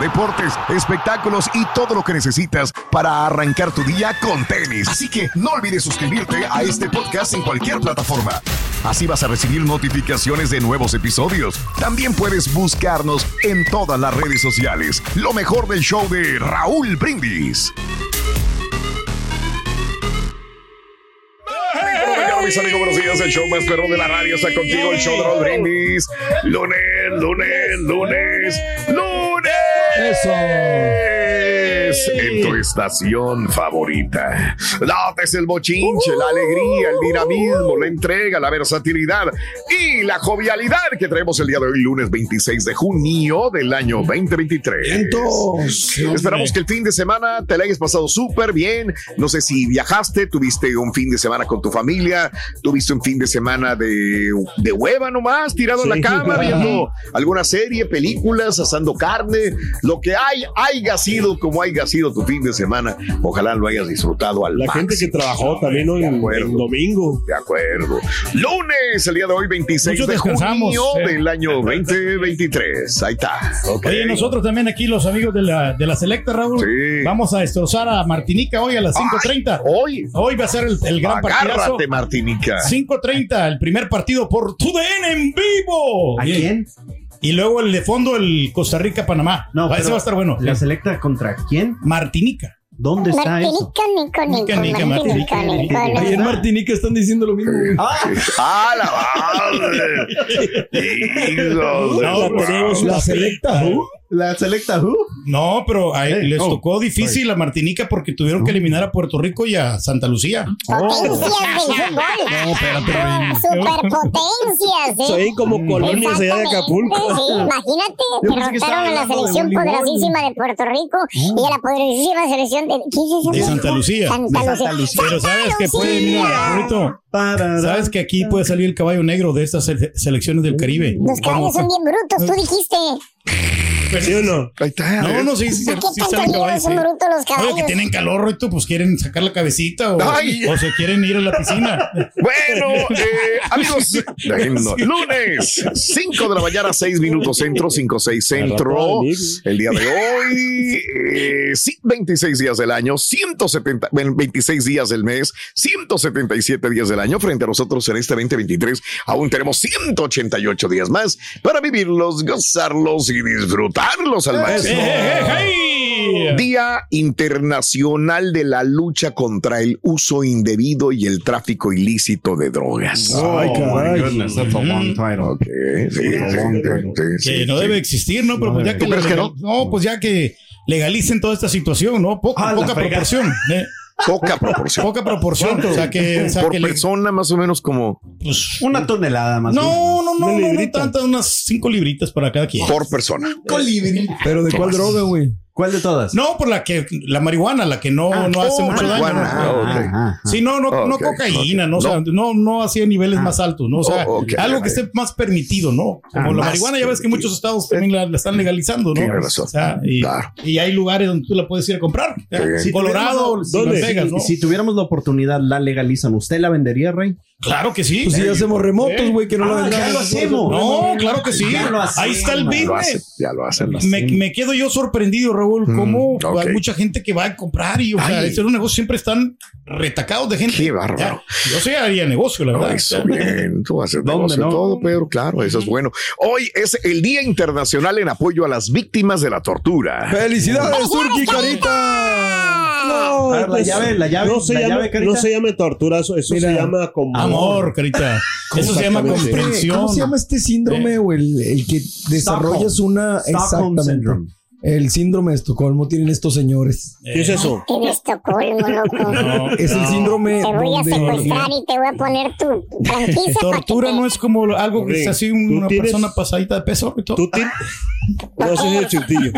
deportes, espectáculos y todo lo que necesitas para arrancar tu día con tenis. Así que no olvides suscribirte a este podcast en cualquier plataforma. Así vas a recibir notificaciones de nuevos episodios. También puedes buscarnos en todas las redes sociales. Lo mejor del show de Raúl Brindis. Mis amigos, buenos días. El show más perro de la radio está contigo. El show de Raúl Brindis. Lunes, lunes, lunes, lunes. Isso! Eso. En tu estación favorita. Notes el bochinche, la alegría, el dinamismo, la entrega, la versatilidad y la jovialidad que traemos el día de hoy, lunes 26 de junio del año 2023. Esperamos que el fin de semana te la hayas pasado súper bien. No sé si viajaste, tuviste un fin de semana con tu familia, tuviste un fin de semana de, de hueva nomás, tirado en la cama, viendo alguna serie, películas, asando carne, lo que hay, haya sido como haya sido tu fin de semana. Ojalá lo hayas disfrutado al La gente que trabajó también hoy en, domingo. De acuerdo. Lunes, el día de hoy, 26 Muchos de descansamos, junio eh. del año 2023. Ahí está. Ok. Oye, nosotros también aquí, los amigos de la, de la Selecta, Raúl, Sí. vamos a destrozar a Martinica hoy a las 5.30. Hoy, Hoy va a ser el, el gran partidazo. agárrate, Martinica. 5.30, el primer partido por TUDN en vivo. ¿A quién? Y luego el de fondo, el Costa Rica-Panamá. No, ese pero va a estar bueno. ¿La selecta contra quién? Martinica. ¿Dónde está eso? Martinica, Nico, Nico, Nica, Nica, Martinica, Martinica. Nico, Ahí en Martinica están diciendo lo mismo. ¡Ah, la su pues, madre. La selecta. ¿La selecta who? No, pero a- Eh, les oh, tocó difícil a Martinica porque tuvieron que eliminar a Puerto Rico y a Santa Lucía. Potencias del fútbol. No, espérate. Superpotencias, ¿eh? Soy como colonias allá de Acapulco. Sí, imagínate, derrotaron a la de selección voleibol. poderosísima de Puerto Rico y a la poderosísima selección de... ¿Qué es eso? De Santa Lucía. Santa De Lucía. Santa Lucía. Pero sabes que puede, mira, Rito, sabes que aquí puede salir el caballo negro de estas se- selecciones del Caribe. Los caballos son bien brutos, tú dijiste. ¿Sí o no? Ahí está. No, no, sí, sí, ¿Por qué sí tanto caballos. sí. los Oye, que caballos? tienen calor, Rito, pues quieren sacar la cabecita o, Ay. o se quieren ir a la piscina. Bueno, eh, amigos, lunes, 5 de la mañana, 6 minutos centro, 5, 6 centro. El día de hoy, eh, sí, 26 días del año, 170, bueno, 26 días del mes, 177 días del año. Frente a nosotros en este 2023, aún tenemos 188 días más para vivirlos, gozarlos y disfrutarlos al ¡Eh, máximo. eh, eh, hey! Día Internacional de la Lucha contra el Uso Indebido y el Tráfico Ilícito de Drogas. Sí, sí, sí, que no debe existir, ¿no? Pero pues ya que, ¿Tú crees que legal- no? pues ya que legalicen toda esta situación, ¿no? Poco, Ah, poca proporción. ¿eh? Poca proporción. Poca proporción. O sea que, o sea Por que le- persona, más o menos como pues, Una tonelada más. no, no, no, no, no, tantas, unas cinco libritas para cada quien. por persona. Pero ¿de cuál droga, güey? ¿Cuál de todas? No, por la que, la marihuana, la que no, no hace oh, mucho marihuana. daño. Ah, ok. Ajá. Sí, no, no, no cocaína. ¿no? O sea, no, no hacía niveles más altos, ¿no? O sea, Oh, algo que esté más permitido, ¿no? Como Ah, la marihuana, ya ves que muchos estados también la, la están legalizando, ¿no? Tienes razón. O sea, y, Claro. y hay lugares donde tú la puedes ir a comprar. Si Colorado, ¿dónde? Vegas, ¿no? Si tuviéramos la oportunidad, la legalizan. ¿Usted la vendería, Rey? Claro que sí. Pues si ya hacemos remotos, güey, que no Ah, ya vendamos. lo hacemos. No, claro que sí. Ya lo Ahí está el hacemos. Ya lo hacen, business. ya lo hacen. Me, me quedo yo sorprendido, Raúl, cómo Mm, ok. hay mucha gente que va a comprar y, o sea, Ay. este es un negocio siempre están retacados de gente. Qué bárbaro. Ya, yo sí haría negocio, la verdad. eso bien, tú haces ¿Dónde negocio no? todo, Pedro, claro, eso es bueno. Hoy es el Día Internacional en apoyo a las víctimas de la tortura. ¡Felicidades, Turki, carita! No, A ver, la pues, llave, la llave, no se la llama, llave, carita. no se llama tortura, eso, eso Mira, se llama como Amor, carita. Eso se llama comprensión. ¿Cómo se llama este síndrome o el, el que desarrollas una Stockholm exactamente Syndrome. el síndrome de Estocolmo tienen estos señores? ¿Qué es eso? En Estocolmo, loco. No, Es el no. síndrome Te voy a secuestrar y te voy a poner tu franquicia. Tortura te- no es como algo que es así ¿tú una tienes- persona pasadita de peso y todo. ¿Tú tienes? No, es el cintillo.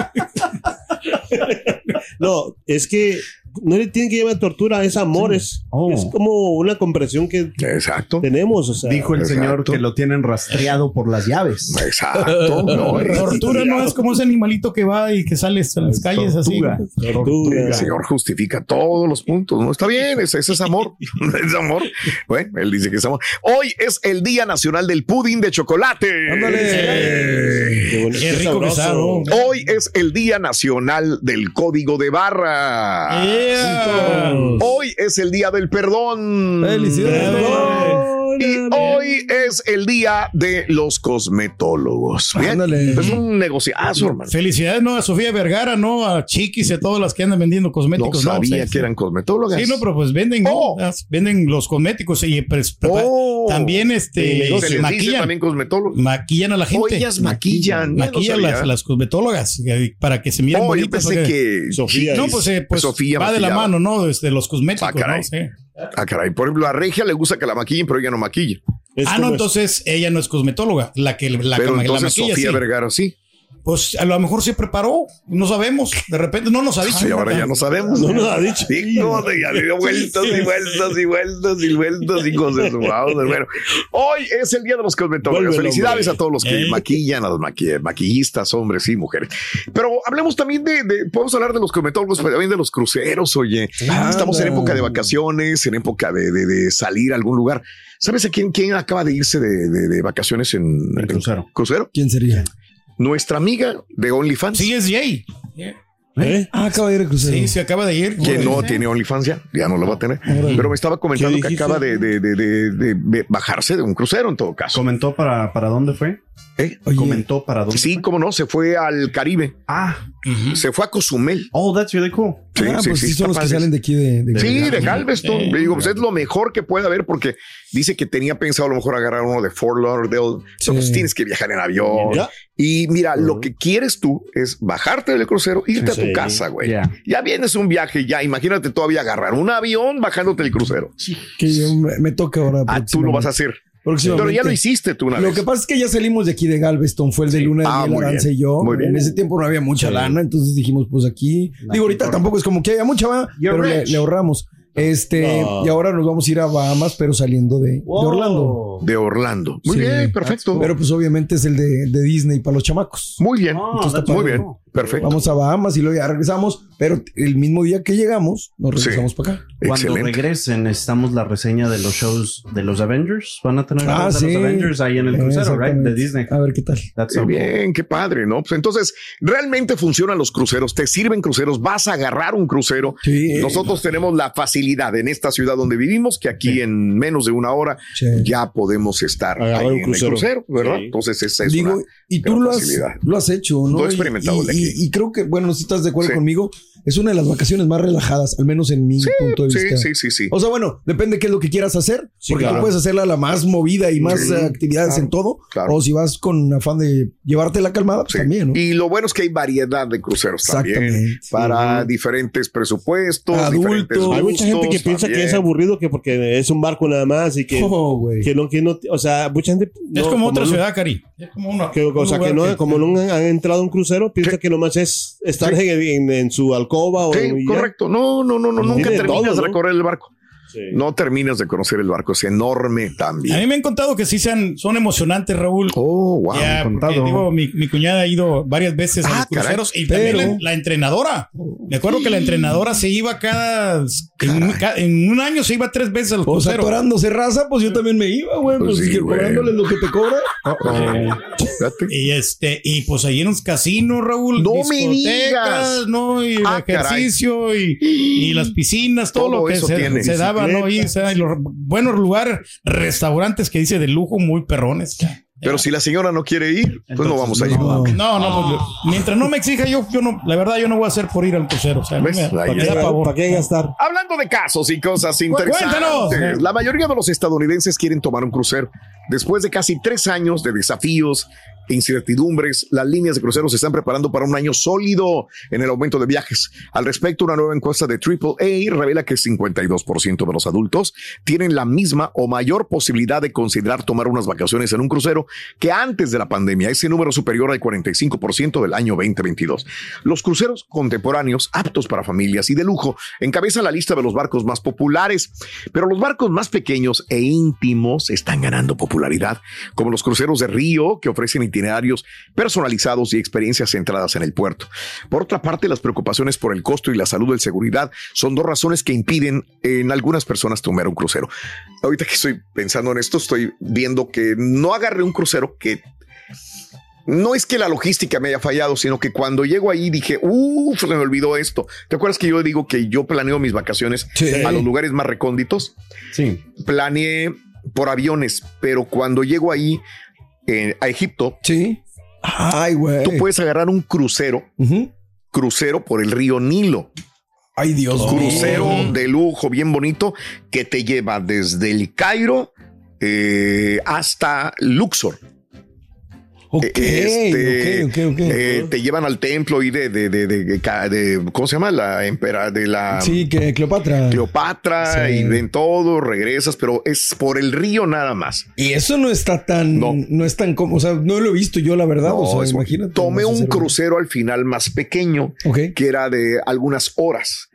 No, es que no le tienen que llamar tortura, es amor, es, Oh. es como una comprensión que Exacto. tenemos. O sea, Dijo el Exacto. señor que lo tienen rastreado por las llaves. Exacto. No, Tortura no es como ese animalito que va y que sale a las calles así. Tortuga. tortura. El señor justifica todos los puntos, ¿no? Está bien, ese, ese es amor. es amor. Bueno, él dice que es amor. Hoy es el Día Nacional del Pudín de Chocolate. Qué, bueno, Qué qué rico. Hoy es el Día Nacional del Código de Barra. Yeah. Hoy es el Día del Perdón. Felicidades. Y hoy es el día de los cosmetólogos. Ándale. es un negociazo, hermano. Felicidades, ¿no? A Sofía Vergara, ¿no? A Chiquis y a todas las que andan vendiendo No cosméticos. ¿no? sabía Sí, que eran cosmetólogas. Sí, no, pero pues venden, ¿no? Oh. Venden los cosméticos y pues, Oh. también este se les dice maquillan, también cosmetólogos. maquillan a la gente. Oh, ellas maquillan. Maquillan No las, las cosmetólogas eh, para que se miren Oh, yo bonitas. pensé ¿no? que Sofía No, es- pues, eh, pues Sofía va de la mano, ¿no? Desde los cosméticos, Ah, caray. ¿no? Sí. Ah, caray. Por ejemplo, a Regia le gusta que la maquillen, pero ella no maquilla. Es Ah, no, es- entonces ella no es cosmetóloga, la que la, pero la entonces maquilla. Sofía sí. Vergara sí. Pues a lo mejor se preparó, no sabemos, de repente no nos ha dicho. Ahora ya no sabemos. No nos ha dicho. Sí, no, ya dio vueltas y vueltas y vueltas y vueltas y cosas. Bueno, hoy es el día de los cosmetólogos. El Felicidades hombre. a todos los que Eh. maquillan, a los maqui- maquillistas, hombres y mujeres. Pero hablemos también de, de- podemos hablar de los cosmetólogos, pero también de los cruceros. Oye, Ah, estamos en época de vacaciones, en época de, de- de salir a algún lugar. ¿Sabes a quién, quién acaba de irse de, de- de vacaciones en, En crucero. crucero? ¿Quién sería? Nuestra amiga de OnlyFans. Sí, es Jay. ¿Eh? Ah, acaba de ir a crucero. Sí, se acaba de ir. que no tiene OnlyFans ya, ya no lo va a tener. Pero me estaba comentando ¿Qué que acaba de- de- de- de bajarse de un crucero en todo caso. ¿Comentó para, para dónde fue? ¿Eh? Oye, ¿Comentó para dónde Sí, fue? cómo no, se fue al Caribe, Ah, se fue a Cozumel. oh, that's really cool. Sí, ah, sí, pues sí, sí, son los que salen de aquí de, de- Sí, de Galveston. Eh, Le digo, pues es lo mejor que puede haber porque dice que tenía pensado a lo mejor agarrar uno de Fort Lauderdale. Sí. Pues tienes que viajar en avión. Ya. Y mira, lo que quieres tú es bajarte del crucero, irte a Sí. tu casa, güey. Yeah. Ya vienes un viaje, ya imagínate todavía agarrar un avión bajándote del crucero. que yo me, me toca ahora. Ah, tú lo vas a hacer. Pero ya lo hiciste tú una Lo vez. que pasa es que ya salimos de aquí de Galveston, fue el de Luna de Ah, Miel, bien, y yo. muy bien. En ese tiempo no había mucha Sí. lana, entonces dijimos, pues aquí. digo, ahorita tampoco es como que haya mucha, va, You're pero le, ahorramos. Este, No. y ahora nos vamos a ir a Bahamas, pero saliendo de, de Orlando. De Orlando. Muy Sí. bien, perfecto. Pero pues obviamente es el de, de Disney para los chamacos. Muy bien. Oh, Entonces, está Muy bien. Perfecto. Vamos a Bahamas y luego ya regresamos, pero el mismo día que llegamos, nos regresamos para acá. Cuando Excelente. regresen, necesitamos la reseña de los shows de los Avengers. Van a tener Ah, de los Avengers ahí en el crucero, right? De Disney. A ver qué tal. So cool. bien, qué padre, ¿no? Pues entonces, realmente funcionan los cruceros, te sirven cruceros, vas a agarrar un crucero. Sí. Nosotros tenemos la facilidad en esta ciudad donde vivimos, que aquí en menos de una hora Sí. ya podemos estar ahí un en el crucero. crucero, ¿verdad? Sí. Entonces, esa es Digo, una y tú lo has, facilidad. lo has hecho, ¿no? Lo he experimentado, Y, y creo que, bueno, si estás de acuerdo conmigo, es una de las vacaciones más relajadas, al menos en mi punto de sí, vista. sí, sí, sí. O sea, bueno, depende qué es lo que quieras hacer, Sí, porque claro. tú puedes hacerla la más movida y más Sí, eh, actividades claro, en todo, claro. o si vas con afán de llevarte la calmada, pues también, ¿no? Y lo bueno es que hay variedad de cruceros también Exactamente. para diferentes presupuestos, diferentes Hay mucha gente que piensa que es aburrido que porque es un barco nada más y que, Oh, güey. que no, que no, o sea, mucha gente. Es como otra no- ciudad, Cari. Es como una. que, o sea, que no, como no han, han entrado a un crucero, piensa que nomás es estar Sí. en, en- en su alcoba o Sí, correcto. No, no, no, no, nunca terminas todo, de recorrer el barco. No terminas de conocer el barco, es enorme A también. mí me han contado que sí sean, son emocionantes, Raúl. Oh, wow. Ya, porque, contado. digo, mi, mi cuñada ha ido varias veces a Ah, los cruceros caray. y también Pero- la, la entrenadora. Me acuerdo que la entrenadora se iba cada. En en un año se iba tres veces a los Pues cruceros. atorándose raza, pues yo también me iba, güey. Pues, Pues sí, cobrándoles lo que te cobra. Y este, y pues ahí en los casinos, Raúl, No me digas. ¿no? Y el Ah, ejercicio y, y las piscinas, todo, Todo lo que eso se, tiene. se daba, ¿no? Y, o sea, y los buenos lugares, restaurantes que dice de lujo, muy perrones. Pero si la señora no quiere ir, pues no vamos a ir. No, no, pues, mientras no me exija, yo, yo no, la verdad, yo no voy a hacer por ir al crucero. O sea, no está. pavor. ¿Para qué gastar? Hablando de casos y cosas interesantes, cuéntanos. la mayoría de los estadounidenses quieren tomar un crucero. Después de casi tres años de desafíos incertidumbres, las líneas de cruceros se están preparando para un año sólido en el aumento de viajes. Al respecto, una nueva encuesta de AAA revela que 52% de los adultos tienen la misma o mayor posibilidad de considerar tomar unas vacaciones en un crucero que antes de la pandemia. Ese número superior al 45% del año 2022. Los cruceros contemporáneos, aptos para familias y de lujo, encabezan la lista de los barcos más populares, pero los barcos más pequeños e íntimos están ganando popularidad, como los cruceros de río que ofrecen itinerarios personalizados y experiencias centradas en el puerto. Por otra parte, las preocupaciones por el costo y la salud de seguridad son dos razones que impiden en algunas personas tomar un crucero. Ahorita que estoy pensando en esto, estoy viendo que no agarré un crucero que no es que la logística me haya fallado, sino que cuando llego ahí dije, uff, se me olvidó esto. ¿Te acuerdas que yo digo que yo planeo mis vacaciones Sí. a los lugares más recónditos? Sí. Planeé por aviones, pero cuando llego ahí eh, a Egipto, Sí. Ay, güey. tú puedes agarrar un crucero, crucero por el río Nilo. Ay, Dios mío. Crucero de lujo, bien bonito, que te lleva desde el Cairo eh, hasta Luxor. Ok, Este, ok, ok, ok. eh, te llevan al templo y de, de, de, de- ¿cómo se llama? La empera de la Sí, que Cleopatra. Cleopatra Sí. y ven todo, regresas, pero es por el río nada más. Y eso no está tan, no, es tan como, o sea, no lo he visto yo, la verdad. No, o sea, imagínate. Tomé un crucero al final más pequeño, que era de algunas horas.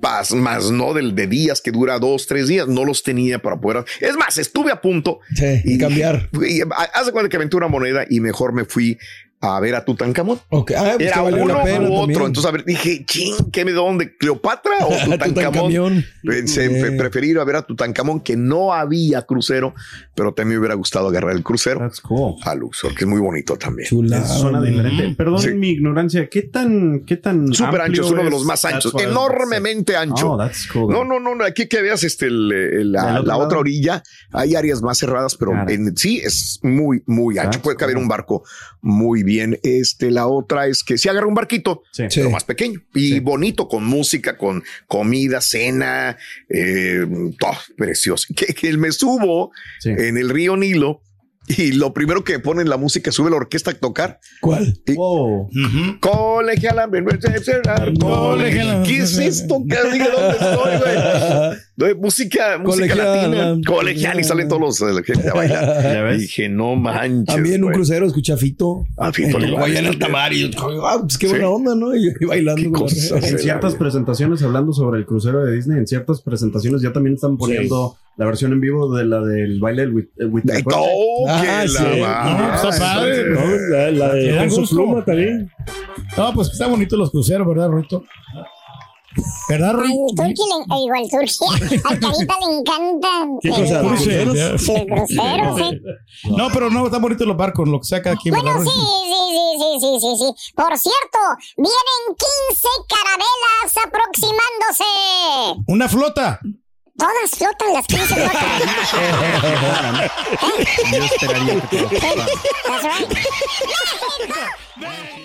Más, más no del de días que dura dos, tres días, no los tenía para poder. Es más, estuve a punto Sí, y cambiar. De cuenta que aventé una moneda y mejor me fui a ver a Tutankamón. Ok, ah, pues Era uno la pena u otro. también. Entonces, a ver, dije, ching, ¿qué me dónde? ¿Cleopatra o Tutankamón? Pensé, Eh. pre- preferí ir a ver a Tutankamón, que no había crucero, pero también me hubiera gustado agarrar el crucero a Luxor, que es muy bonito también. Es zona diferente. Perdón Sí. mi ignorancia. ¿Qué tan, qué tan Súper ancho, es uno de es? los más That's anchos, enormemente ancho. Oh, that's cool. No, no, no, no, aquí que veas este, el, el- la, otra orilla, hay áreas más cerradas, pero en sí es muy, muy ancho. That's Puede caber cool. un barco muy bien. Este, la otra es que si agarra un barquito, pero Sí. más pequeño y bonito, con música, con comida, cena, eh, todo precioso. Que, que me subo Sí. en el río Nilo y lo primero que ponen la música, sube la orquesta a tocar. ¿Cuál? Wow. Colegiala, colegiala. ¿Qué es esto? ¿Qué dije dónde estoy, güey? De música, música latina, colegial y salen todos los la gente a bailar. ¿Ya ves? Dije, no manches. También en un güey. crucero escucha a Fito. Ah, Fito Eh, Allá en el también. tamar y ah, pues qué buena Sí. onda, ¿no? Y, y bailando. Cosas. En ciertas presentaciones, hablando sobre el crucero de Disney, en ciertas presentaciones ya también están poniendo la versión en vivo de la del baile del eh, oh, Ah, sí. la No, madre. está padre. No, la, la de pluma también. No, pues está bonito los cruceros, ¿verdad, Ruito? ¿Verdad, Al Ruito? turqui le, eh, al carita le encanta. ¿Qué eh, cosa? ¿Los Sí, cruceros? Sí, el crucero, sí. No, pero no, están bonitos los barcos, lo que sea cada quien, Bueno, ¿verdad, sí, sí, sí, sí, sí, sí, sí. Por cierto, vienen 15 carabelas aproximándose. Una flota. Todas flotan las 15 flotan. Yo esperaría que todas- That's right.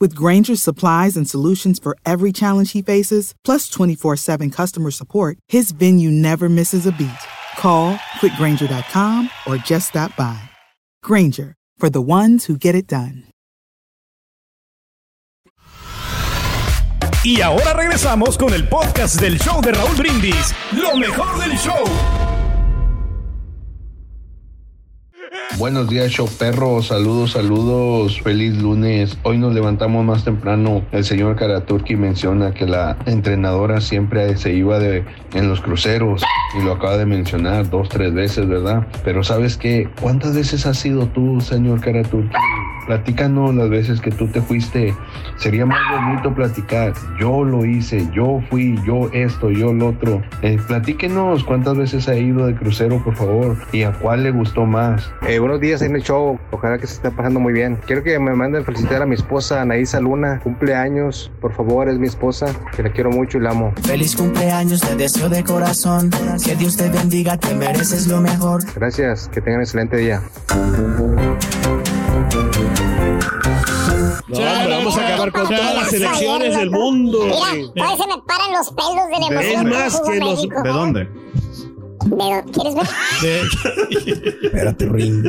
With Granger's supplies and solutions for every challenge he faces, plus 24 7 customer support, his venue never misses a beat. Call quickgranger.com or just stop by. Granger, for the ones who get it done. Y ahora regresamos con el podcast del show de Raúl Brindis, lo mejor del show. Buenos días, show perro. Saludos, saludos. Feliz lunes. Hoy nos levantamos más temprano. El señor Karaturki menciona que la entrenadora siempre se iba de, en los cruceros y lo acaba de mencionar dos, tres veces, ¿verdad? Pero ¿sabes qué? ¿Cuántas veces has sido tú, señor Karaturki? Platícanos las veces que tú te fuiste. Sería más bonito platicar. Yo lo hice, yo fui, yo esto, yo lo otro. Eh, platíquenos cuántas veces ha ido de crucero, por favor, y a cuál le gustó más. Eh, buenos días en el show. Ojalá que se esté pasando muy bien. Quiero que me manden felicitar a mi esposa Anaísa Luna. Cumpleaños. Por favor, es mi esposa. Que la quiero mucho y la amo. Feliz cumpleaños, te deseo de corazón. Que Dios te bendiga, te mereces lo mejor. Gracias. Que tengan un excelente día. No, hombre, vamos a acabar con todas las elecciones del mundo. Mira, todavía se me paran los pelos de la emoción. Es más que los. México. ¿De dónde? ¿De- ¿Quieres ver? Espérate, Ring.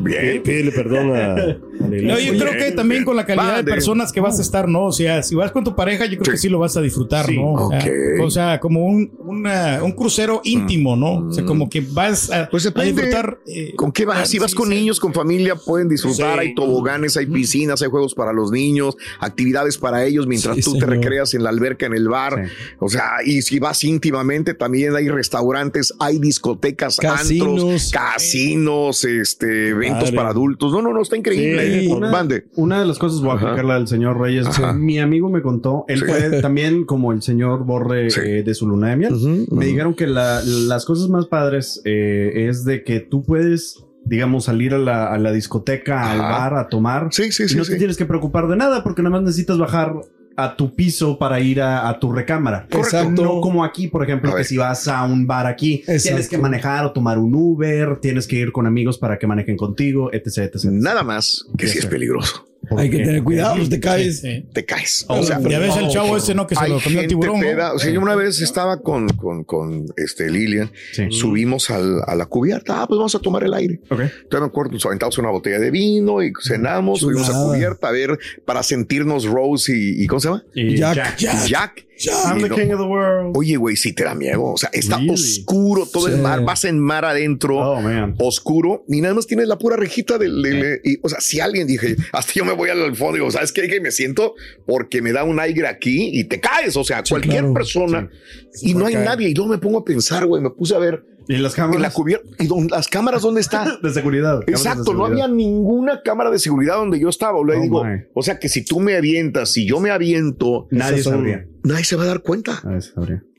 Bien. Pídele perdón a. No, yo creo que también con la calidad de personas que vas a estar, ¿no? O sea, si vas con tu pareja, yo creo que sí lo vas a disfrutar, Sí, ¿no? O sea, ok. O sea, como un, una- un crucero íntimo, ¿no? O sea, como que vas a, Pues a disfrutar. eh, con qué vas. Si vas con niños, con familia, pueden disfrutar. Sí. Hay toboganes, hay piscinas, hay juegos para los niños, actividades para ellos mientras Sí, tú te recreas en la alberca, en el bar. O sea, y si vas íntimamente, también hay restaurantes, hay discotecas, Casinos. antros, casinos, este, eventos para adultos. No, no, no, está increíble. Sí, una, de las cosas, voy a aplicarla al señor Reyes. Mi amigo me contó, él Sí. fue también como el señor Borre eh, de su luna de miel. Me dijeron que la- las cosas más padres eh, es de que tú puedes digamos, salir a la, a la discoteca, al bar, a tomar. Sí, sí, y sí, no sí. te tienes que preocupar de nada porque nada más necesitas bajar a tu piso para ir a, a tu recámara. Exacto. No como aquí, por ejemplo, que si vas a un bar aquí, tienes que manejar o tomar un Uber, tienes que ir con amigos para que manejen contigo, etc. etc. Nada más que si es peligroso. Hay que tener cuidado, pues te caes. Te caes. O sea, ya ves el chavo ese, ¿no? Que se hay lo comió tiburón. O sea, yo una vez estaba con, con, con este Lilian, subimos al- a la cubierta, ah, pues vamos a tomar el aire. Entonces me acuerdo, nos aventamos una botella de vino y cenamos, subimos a Chulada. cubierta a ver para sentirnos Rose y, y ¿cómo se llama? Y Jack. Y Jack. I'm the no- king of the world. Oye, güey, sí te da miedo. O sea, está Really? oscuro todo el Sí. mar. Vas en mar adentro, Oh, man. oscuro, y nada más tienes la pura rejita del. del- y, o sea, si alguien dije, hasta yo me voy al fondo, digo, ¿sabes qué? Que me siento porque me da un aire aquí y te caes. O sea, cualquier claro. persona y no hay caer. nadie. Y luego me pongo a pensar, güey, me puse a ver Y las en la cámaras cubierta. ¿Y dónde- las cámaras dónde están? de seguridad. cámaras de Exacto, no seguridad. había ninguna cámara de seguridad donde yo estaba. Le Oh, digo, my. o sea que si tú me avientas, si yo me aviento, Nadie sabría. Nadie se va a dar cuenta. Ah.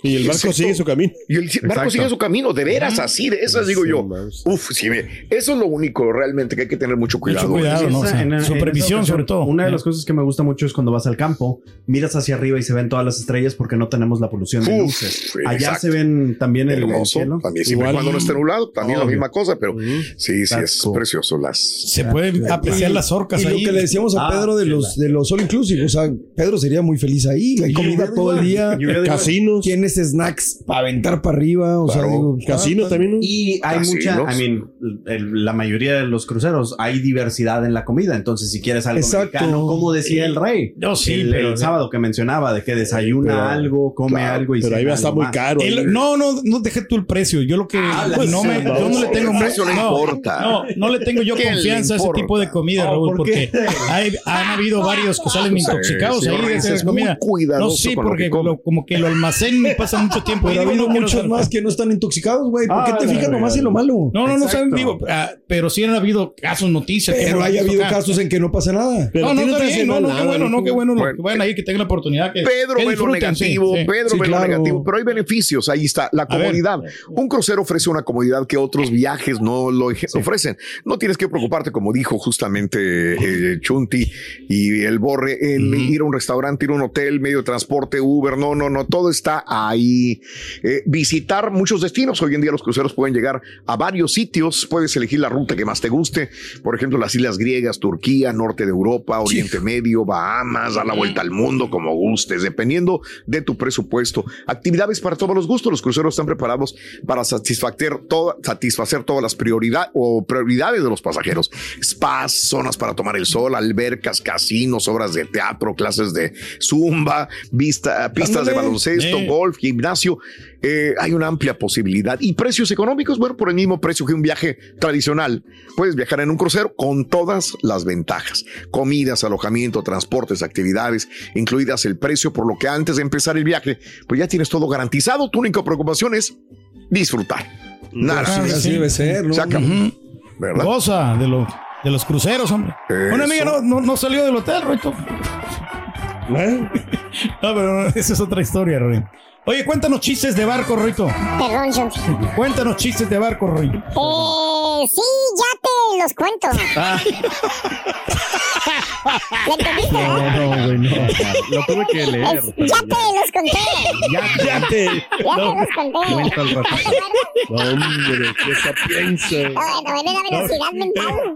Y el barco sigue su camino. Y el barco Exacto. sigue su camino, de veras, así, de esas digo yo. más. Uf, sí, me- eso es lo único realmente que hay que tener mucho cuidado. Mucho cuidado, ¿no? En- esa supervisión, ocasión, sobre todo. Una de las cosas que me gusta mucho es cuando vas al campo, miras hacia arriba y se ven todas las estrellas porque no tenemos la polución de Uf, luces. Allá exacto. se ven también el, el cielo. también siempre Igual- cuando no esté nublado, también la misma cosa, pero sí, sí, That's es cool. precioso las... Se pueden apreciar las orcas Y lo ahí. que le decíamos a Ah, Pedro de los, de los all inclusive, o sea, Pedro sería muy feliz ahí, comida todo el día, really Casinos. tienes snacks para aventar para arriba, o sea, Claro. digo, Casino ah, también. Y hay Casinos. mucha, I mean, el- la mayoría de los cruceros hay diversidad en la comida. Entonces, si quieres algo Exacto. mexicano, como decía el rey, No, sí, el, pero- el sábado que mencionaba de que desayuna Pero- algo, come claro, algo y Pero ahí va a estar muy caro. El- no, no, no deje tú el precio. Yo lo que Ah, pues, no me, yo no le tengo precio no no, importa. No, no le tengo yo ¿Qué le confianza a ese tipo de comida, Raúl, porque hay, han habido varios que salen intoxicados ahí de esa comida. no, sí, con lo porque que lo- como que lo almacenan pasan mucho tiempo. Pero Y ha habido no muchos más que no están intoxicados, güey. ¿Por Ah, qué te la fijas verdad. nomás en lo malo? No, no, no saben, digo, ah, pero sí han habido casos, noticias. Pero haya visto habido casos en que no pasa nada. no, no, está bien, no, no, qué bueno, no, qué bueno, lo que vayan ahí, que tengan la oportunidad. Que, Pedro que ve lo negativo, sí. Pedro Sí, ve lo negativo, pero hay beneficios, ahí está, la comodidad. Un crucero ofrece una comodidad que otros viajes no lo ofrecen. No tienes que preocuparte, como dijo justamente eh, Chunti y el Borre, en ir a un restaurante, ir a un hotel, medio de transporte, Uber, no, no, no, todo está ahí. Eh, visitar muchos destinos. Hoy en día los cruceros pueden llegar a varios sitios, puedes elegir la ruta que más te guste, por ejemplo, las islas griegas, Turquía, norte de Europa, Oriente Medio, Bahamas, dar la vuelta al mundo como gustes, dependiendo de tu presupuesto. Actividades para todos los gustos. Los cruceros están preparados para satisfacer, toda- satisfacer todas las prioridades o prioridades de los pasajeros. Spas, zonas para tomar el sol, albercas, casinos, obras de teatro, clases de zumba, pistas de baloncesto, Eh. golf, gimnasio. Eh, hay una amplia posibilidad. Y precios económicos, bueno, por el mismo precio que un viaje tradicional. Puedes viajar en un crucero con todas las ventajas. Comidas, alojamiento, transportes, actividades, incluidas el precio, por lo que antes de empezar el viaje, pues ya tienes todo garantizado. Tu única preocupación es disfrutar. Nada. Ah, sí. Se acabó. Ujú. ¿Verdad? Goza de, los de los cruceros, hombre. Una amiga no, no, no salió del hotel, Roito. ¿Eh? No, pero esa es otra historia, Roy. Oye, cuéntanos chistes de barco, Roito. Perdón, Chunti. Cuéntanos chistes de barco, Roy. Eh, sí, ya te los cuento. Ah. ¿Le entendiste? No, no, güey, no. Lo tuve que leer. Es- ya te los conté. Ya, ya te. Ya te los conté. Cuenta al ratito. Hombre, qué sapienza. Bueno, la velocidad mental.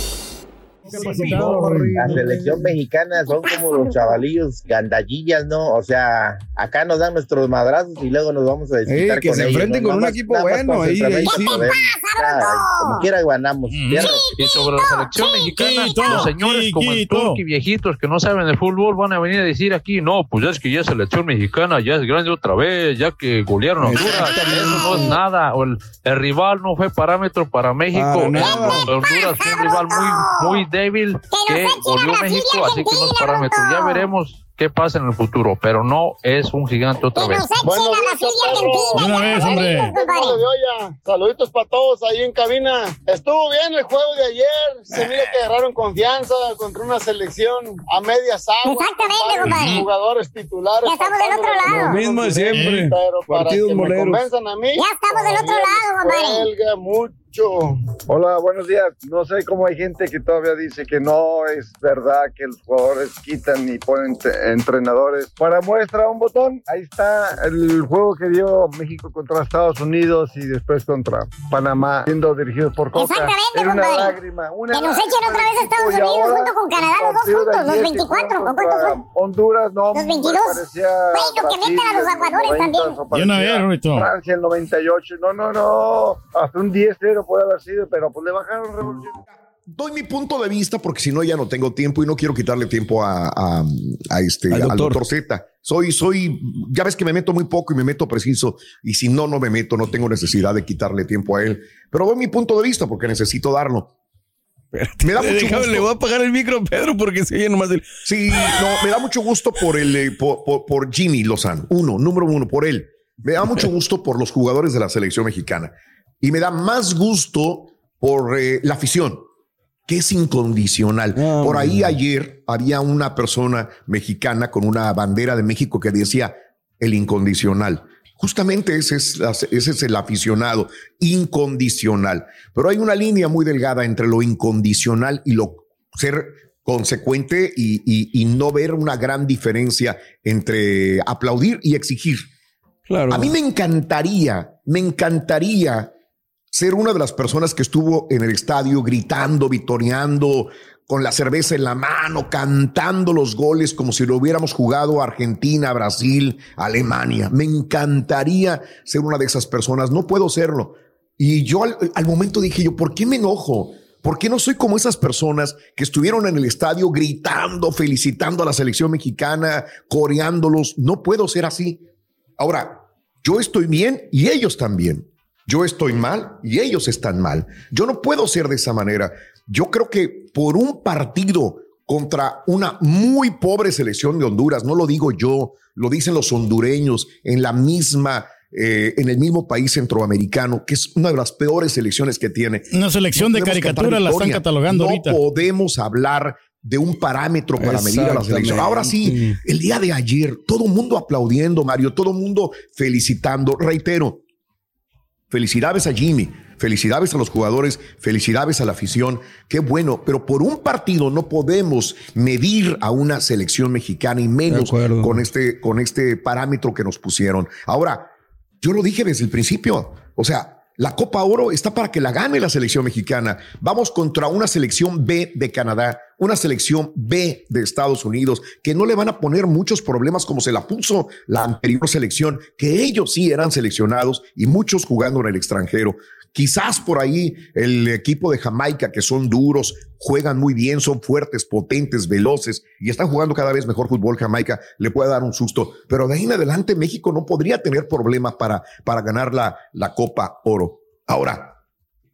La selección mexicana son como los chavalillos gandallillas, ¿no? O sea, acá nos dan nuestros madrazos y luego nos vamos a desquitar Ey, que con se ellos, enfrenten ¿no? con un Nada equipo bueno, ahí- ahí sí. poder. Ah, Como quiera ganamos. Fierro. Y sobre la selección mexicana, los señores como el Turqui viejitos que no saben de fútbol van a venir a decir aquí, no, pues es que ya selección mexicana ya es grande otra vez, ya que golearon a Honduras, eso no es nada, o el, el rival no fue parámetro para México, Para. Honduras fue un rival muy, muy débil que goleó México, así que no es parámetro, ya veremos qué pasa en el futuro, pero no es un gigante otra vez. De una vez, hombre. Saluditos para todos ahí en cabina. Estuvo bien el juego de ayer. Se mira que agarraron confianza contra una selección a medias aguas. Exactamente, compadre. Jugadores titulares. Ya estamos del otro lado. Lo mismo de siempre. Pero para Partidos que me convenzan a mí. Ya estamos del otro lado, compadre. Mucho. Hola, buenos días. No sé cómo hay gente que todavía dice que no es verdad que los jugadores quitan y ponen entrenadores. Para muestra un botón, ahí está el juego que dio México contra Estados Unidos y después contra Panamá, siendo dirigidos por Coca. Exactamente, Era una compadre. lágrima. Una Que nos echen otra vez a Estados Unidos ahora, junto con Canadá, los dos juntos, los ayer que 24. jugaron ¿Con cuántos son? Honduras, no, Los me 22. parecía Bueno, que metan a los aguadores 90, también. o De una parecía vez, Roito. Francia el 98. No, no, no. Hasta un 10-0 puede haber sido, pero pues le bajaron revolución. Doy mi punto de vista porque si no ya no tengo tiempo y no quiero quitarle tiempo a, a- a este, Al al doctor. doctor Z. Soy, soy, ya ves que me meto muy poco y me meto preciso y si no, no me meto, no tengo necesidad de quitarle tiempo a él. Pero doy mi punto de vista porque necesito darlo. Me da mucho Déjame, gusto. le voy a apagar el micro, Pedro, porque se oye nomás el... Sí, no, me da mucho gusto por el eh, por, por- por Jimmy Lozano. Uno, número uno, por él. Me da mucho gusto por los jugadores de la selección mexicana. Y me da más gusto por eh, la afición, que es incondicional. por ahí ayer había una persona mexicana con una bandera de México que decía el incondicional. Justamente ese es, ese es el aficionado, incondicional. Pero hay una línea muy delgada entre lo incondicional y lo ser consecuente y, y- y no ver una gran diferencia entre aplaudir y exigir. Claro. A mí me encantaría, me encantaría ser una de las personas que estuvo en el estadio gritando, vitoreando, con la cerveza en la mano, cantando los goles como si lo hubiéramos jugado a Argentina, Brasil, Alemania. Me encantaría ser una de esas personas. No puedo serlo. Y yo al, al momento dije yo, ¿por qué me enojo? ¿Por qué no soy como esas personas que estuvieron en el estadio gritando, felicitando a la selección mexicana, coreándolos? No puedo ser así. Ahora, yo estoy bien y ellos también. Yo estoy mal y ellos están mal. Yo no puedo ser de esa manera. Yo creo que por un partido contra una muy pobre selección de Honduras, no lo digo yo, lo dicen los hondureños en la misma eh, en el mismo país centroamericano, que es una de las peores selecciones que tiene. Una selección de caricatura la están catalogando no ahorita. podemos hablar de un parámetro para medir a la selección. Ahora sí, el día de ayer, todo el mundo aplaudiendo, Mario, todo el mundo felicitando. Reitero, felicidades a Jimmy, felicidades a los jugadores, felicidades a la afición. Qué bueno, pero por un partido no podemos medir a una selección mexicana y menos con este, con este parámetro que nos pusieron. Ahora, yo lo dije desde el principio. O sea, la Copa Oro está para que la gane la selección mexicana. Vamos contra una selección B de Canadá, una selección B de Estados Unidos, que no le van a poner muchos problemas como se la puso la anterior selección, que ellos sí eran seleccionados y muchos jugando en el extranjero. Quizás por ahí el equipo de Jamaica, que son duros, juegan muy bien, son fuertes, potentes, veloces y están jugando cada vez mejor fútbol. Jamaica le puede dar un susto, pero de ahí en adelante México no podría tener problemas para, para ganar la, la Copa Oro. Ahora,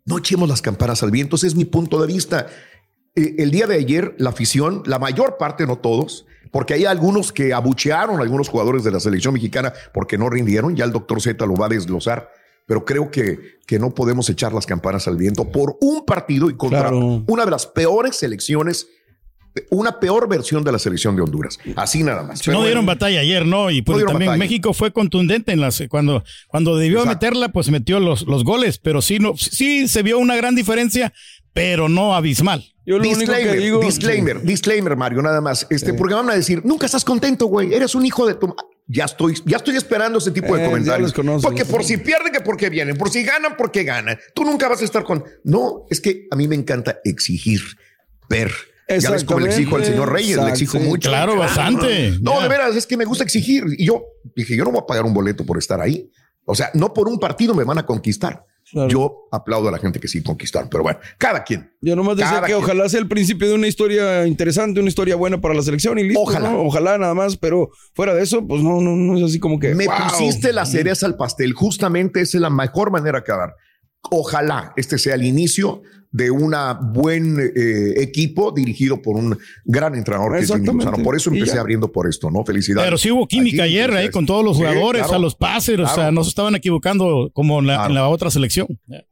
no echemos las campanas al viento, ese es mi punto de vista. Eh, El día de ayer, la afición, la mayor parte, no todos, porque hay algunos que abuchearon a algunos jugadores de la selección mexicana porque no rindieron, ya el doctor Z lo va a desglosar, pero creo que, que no podemos echar las campanas al viento por un partido y contra una de las peores selecciones, una peor versión de la selección de Honduras. Así nada más. Pero no dieron batalla ayer, ¿no? Y pues también batalla. México fue contundente en las cuando cuando debió meterla, pues metió los, los goles, pero sí no sí se vio una gran diferencia, pero no abismal. disclaimer, disclaimer, disclaimer, Mario, nada más. Este, porque van a decir, nunca estás contento, güey. Eres un hijo de tu. Ya estoy, ya estoy esperando ese tipo Eh, de ya comentarios. conozco, porque por si pierden, que porque vienen, por si ganan, porque ganan. Tú nunca vas a estar con. No, es que a mí me encanta exigir, ver. Ya ves como le exijo al señor Reyes, le exijo mucho. Claro, bastante. No, de veras, es que me gusta exigir. Y yo dije, yo no voy a pagar un boleto por estar ahí. O sea, no por un partido me van a conquistar. Yo aplaudo a la gente que sí conquistaron, pero bueno, cada quien. Yo nomás decía que quien. ojalá sea el principio de una historia interesante, una historia buena para la selección y listo. Ojalá. ¿no? Ojalá nada más, pero fuera de eso, pues no, no, no es así como que. Me wow. pusiste la cereza al pastel. Justamente esa es la mejor manera de acabar. Ojalá este sea el inicio de un buen eh, equipo dirigido por un gran entrenador que es Jimmy. Lozano. Por eso empecé abriendo por esto, ¿no? Felicidades. Pero sí hubo química Aquí, ayer ahí con todos los Sí, jugadores, claro. a los pases, o sea, no se estaban equivocando como en la, en la otra selección.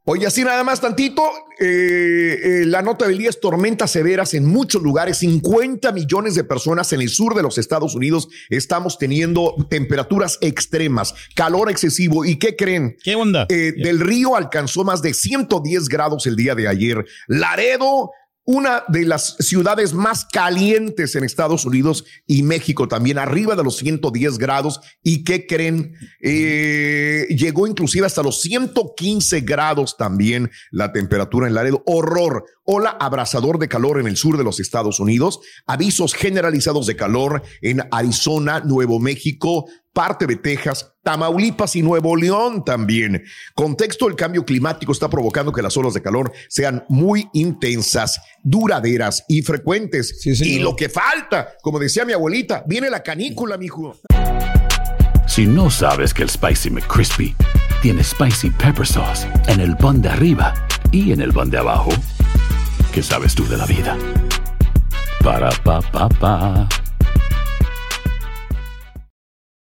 Oye, así nada más tantito, eh, eh, la nota del día es tormentas severas en muchos lugares, 50 millones de personas en el sur de los Estados Unidos estamos teniendo temperaturas extremas, calor excesivo y ¿qué creen? ¿Qué onda? Eh, del río alcanzó más de 110 grados el día de ayer. Laredo, una de las ciudades más calientes en Estados Unidos y México también, arriba de los 110 grados. ¿Y qué creen? Eh, llegó inclusive hasta los 115 grados también la temperatura en Laredo. Horror. Ola abrasador de calor en el sur de los Estados Unidos. Avisos generalizados de calor en Arizona, Nuevo México, parte de Texas, Tamaulipas y Nuevo León también. Contexto, el cambio climático está provocando que las olas de calor sean muy intensas, duraderas y frecuentes. y lo que falta, como decía mi abuelita, viene la canícula, mijo. Si no sabes que el Spicy McCrispy tiene Spicy Pepper Sauce en el pan de arriba y en el pan de abajo, ¿qué sabes tú de la vida? Para, pa, pa, pa.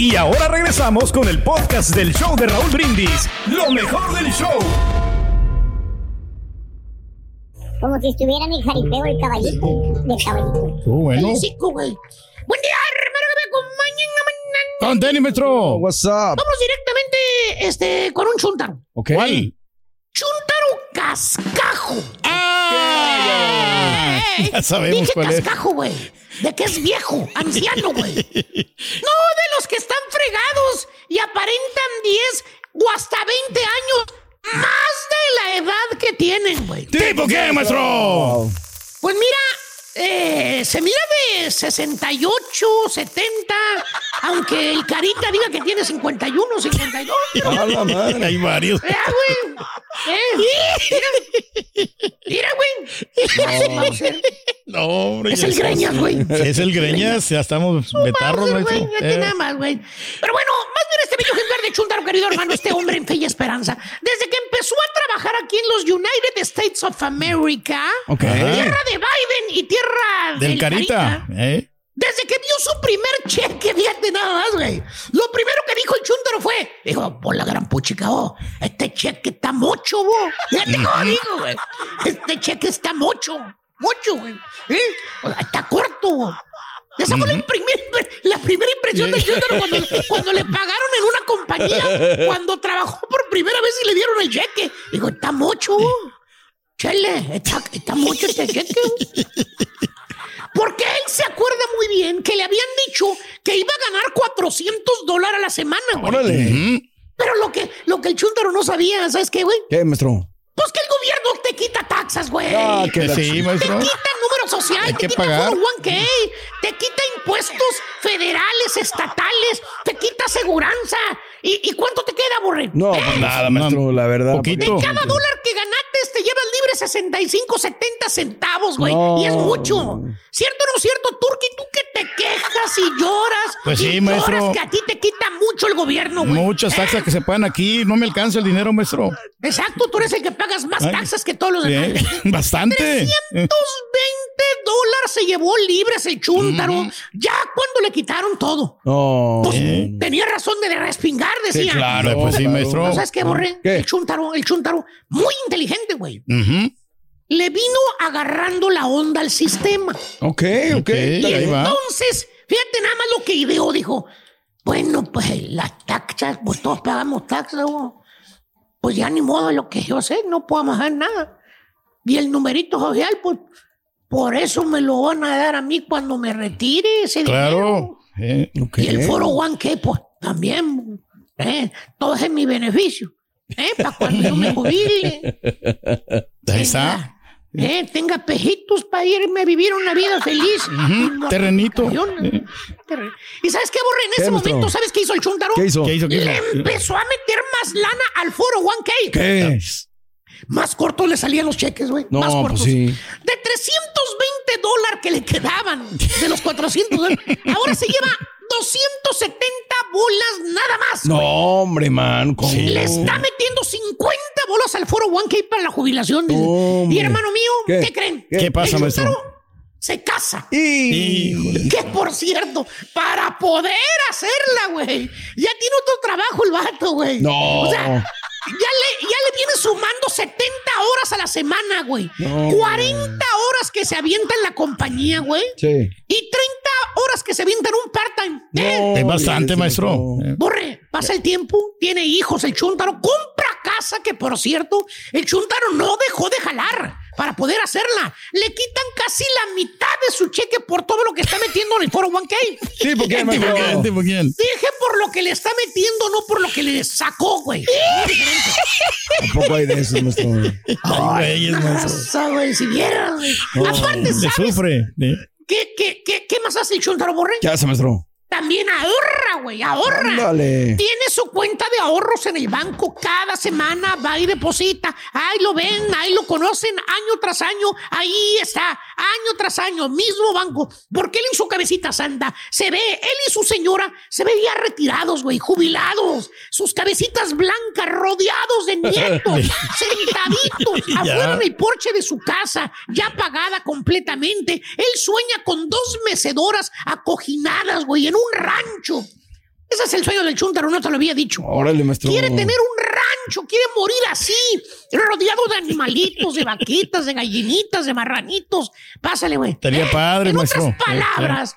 Y ahora regresamos con el podcast del show de Raúl Brindis. Lo mejor del show. Como si estuviera en el jaripeo del caballito. Del caballito. Estuvo bueno. El güey. Buen día, hermano, que me acompañen a mañana. Con tenis, maestro. What's up? Vamos directamente este, con un chuntaro. Ok. Chuntaro cascajo. Ya sabemos Dije cuál cascajo, güey. De que es viejo, anciano, güey. No de los que están fregados y aparentan 10 o hasta 20 años más de la edad que tienen, güey. ¿Tipo qué, maestro? Pues mira, eh, se mira de 68, 70, aunque el carita diga que tiene 51, 52. A la madre. Hay varios. Mira, güey. Eh, mira, mira, güey. No, hombre. Es el Greñas, güey. Es el Greñas, ya estamos betarros, maestro. güey, fíjate Eh. nada más, güey. Pero bueno, más bien este bello de Chuntaro, querido hermano, este hombre en fe y esperanza. Desde que empezó a trabajar aquí en los United States of America, Ok. tierra de Biden y tierra Del carita. ¿eh? desde que vio su primer cheque, fíjate nada más, güey. Lo primero que dijo el chúntaro fue, dijo, por la gran puchica, oh, este cheque está mucho, vos. Fíjate cómo dijo, güey. Este cheque está mucho, mucho, güey. ¿Eh? Está corto, güey. Esa fue la, primer- la primera impresión del chúntaro cuando, cuando le pagaron en una compañía, cuando trabajó por primera vez y le dieron el cheque. Dijo, está mucho. Chele, está, está mucho este cheque. Porque él se acuerda muy bien que le habían dicho que iba a ganar 400 dólares a la semana, güey. Órale. Pero lo que, lo que el chúntaro no sabía, ¿sabes qué, güey? ¿Qué, maestro? Pues que el gobierno te quita taxas, güey. Ah, que Sí, maestro. Te quita el número social, Hay te que quita pagar. el 401k, te quita impuestos federales, estatales, te quita aseguranza. ¿Y, y cuánto te queda, borre? No, pues nada, maestro, la verdad. Poquito. De cada dólar que ganaste te llevas libre 65, 70 centavos, güey. No. Y es mucho. ¿Cierto o no cierto, Turki? Tú que te quejas y lloras. Pues y sí, maestro. lloras que a ti te quita mucho el gobierno, güey. Muchas taxas que se pagan aquí. No me alcanza el dinero, maestro. Exacto, tú eres el que pagas más Ay. taxas que todos los Sí, demás. Bastante. 320 dólares se llevó libres el chúntaro. Ya cuando le quitaron todo. No. Pues, tenía razón de respingar, decía. claro, pues sí, maestro. ¿No ¿Sabes qué, Borre? ¿Qué? El chúntaro, el chúntaro, muy inteligente, güey. Le vino agarrando la onda al sistema. Ok, ok. Y ahí va. entonces, fíjate nada más lo que ideó, dijo. Bueno, pues las taxas, pues todos pagamos taxas, güey. Pues ya ni modo lo que yo sé, no puedo hacer nada. Y el numerito social, pues por eso me lo van a dar a mí cuando me retire ese dinero. Claro. Eh, Ok. Y el foro One que pues también, eh, todo es en mi beneficio. Eh, para cuando yo me jubile. Ahí está. Eh, tenga pejitos para irme a vivir una vida feliz. Ujú, Terrenito. Terren- ¿Y sabes qué, Borre? En ¿Qué, ese momento, ¿sabes qué hizo el Chuntaro? ¿Qué hizo? ¿Qué hizo? ¿Qué hizo? Le empezó a meter más lana al foro 1K. ¿Qué? Más cortos le salían los cheques, güey. No, más cortos. pues sí. De 320 dólares que le quedaban de los 400 dólares, ahora se lleva 270 bolas nada más. No, güey. hombre, man. ¿cómo? Le está metiendo 50 bolas al foro 1K para la jubilación. Hombre. Y hermano mío, ¿Qué? ¿qué, creen? ¿Qué pasa, El maestro? Se casa. Y... Que por cierto, para poder hacerla, güey, ya tiene otro trabajo el vato, güey. No. O sea, ya le, ya le viene sumando 70 horas a la semana, güey. No, 40 horas que se avienta en la compañía, güey. Sí. Y 30 horas que se avienta en un part-time. ¿Eh? Es bastante, maestro. no. Eh, Borre, pasa el tiempo, tiene hijos el chuntaro, compra casa que por cierto, el chuntaro no dejó de jalar para poder hacerla. Le quitan casi la mitad de su cheque por todo lo que está metiendo en el foro 1K. Sí, ¿por qué, ¿Tipo maestro? quién? ¿Tipo quién? Dije por lo que le está metiendo, no por lo que le sacó, güey. Tampoco hay de esos, maestro. Ay, maestro. Raza, güey, si vieras, güey. Aparte, Le ¿sabes sufre. eh. qué, qué, qué, qué más hace el chuntaro, Borre? ¿Qué hace, maestro? También ahorra, güey, ahorra. Ándale. Tiene su cuenta de ahorros en el banco. Cada semana va y deposita. Ahí lo ven, ahí lo conocen año tras año. Ahí está, año tras año, mismo banco. Porque él en su cabecita santa se ve, él y su señora se ve ya retirados, güey, jubilados. Sus cabecitas blancas, rodeados de nietos, sentaditos afuera en el porche de su casa, ya pagada completamente. Él sueña con dos mecedoras acoginadas, güey, en un rancho. Ese es el sueño del chúntaro, no te lo había dicho. Órale, maestro. Quiere tener un rancho, quiere morir así, rodeado de animalitos, de vaquitas, de gallinitas, de marranitos. Pásale, güey. Estaría padre, en maestro. otras palabras,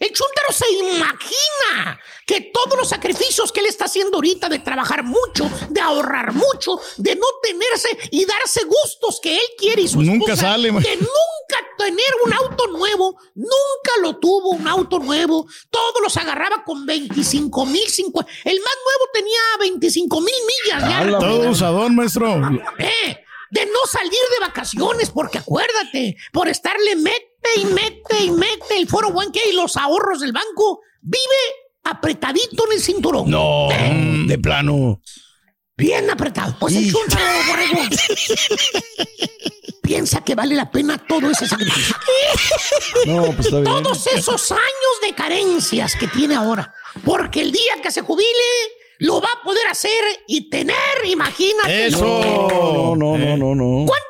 el chúntaro se imagina que todos los sacrificios que él está haciendo ahorita de trabajar mucho, de ahorrar mucho, de no tenerse y darse gustos que él quiere y su Nunca esposa, sale, ma- de nunca tener un auto nuevo, nunca lo tuvo un auto nuevo, todos los agarraba con 25 mil, 50. El más nuevo tenía tenía 25 mil millas ya. Ala, Todo usador, maestro. Eh, de no salir de vacaciones, porque acuérdate, por estarle mete y mete y mete el foro 1K y los ahorros del banco, vive apretadito en el cinturón. No, Eh, de plano. Bien apretado. Pues borrego. Piensa que vale la pena todo ese sacrificio. No, pues está bien. Todos esos años de carencias que tiene ahora. Porque el día que se jubile, lo va a poder hacer y tener, imagínate. No, no, no, no, no. ¿Cuántos miles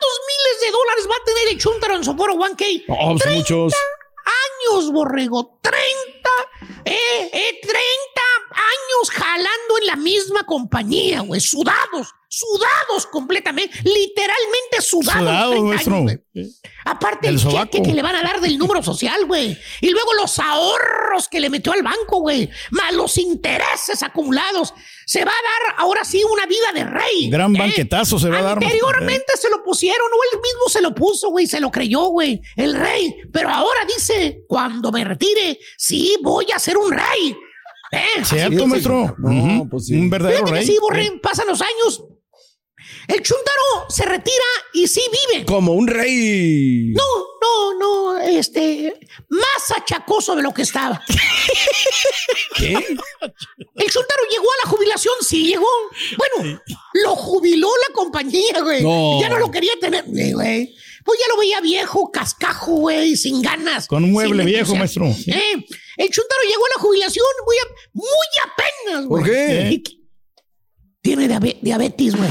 dólares va a tener el chúntaro en su foro 1K? No, pues muchos. años, borrego. 30, eh, eh, 30 años jalando en la misma compañía, güey. Sudados, sudados completamente. Literalmente sudados. Sudado, 30 maestro. años, güey. Aparte El cheque que le van a dar del número social, güey. Y luego los ahorros que le metió al banco, güey. Más los intereses acumulados. Se va a dar ahora sí una vida de rey. Gran ¿eh? banquetazo se va a dar. Anteriormente se lo pusieron, o él mismo se lo puso, güey, se lo creyó, güey, el rey. Pero ahora dice, cuando me retire, sí, voy a ser un rey. ¿Eh? Cierto, maestro. Ujú. Un verdadero Fíjate que rey. sí, Borré, pasan los años. El chuntaro se retira y sí vive. Como un rey. No, no, no, este, más achacoso de lo que estaba. ¿Qué? El chuntaro llegó a la jubilación, sí llegó. Bueno, lo jubiló la compañía, güey. No. Ya no lo quería tener, güey. Pues ya lo veía viejo, cascajo, güey, sin ganas. Con un mueble viejo, maestro. Eh, el chuntaro llegó a la jubilación muy, a- muy apenas, güey. ¿Por qué? Tiene diabe- diabetes, güey.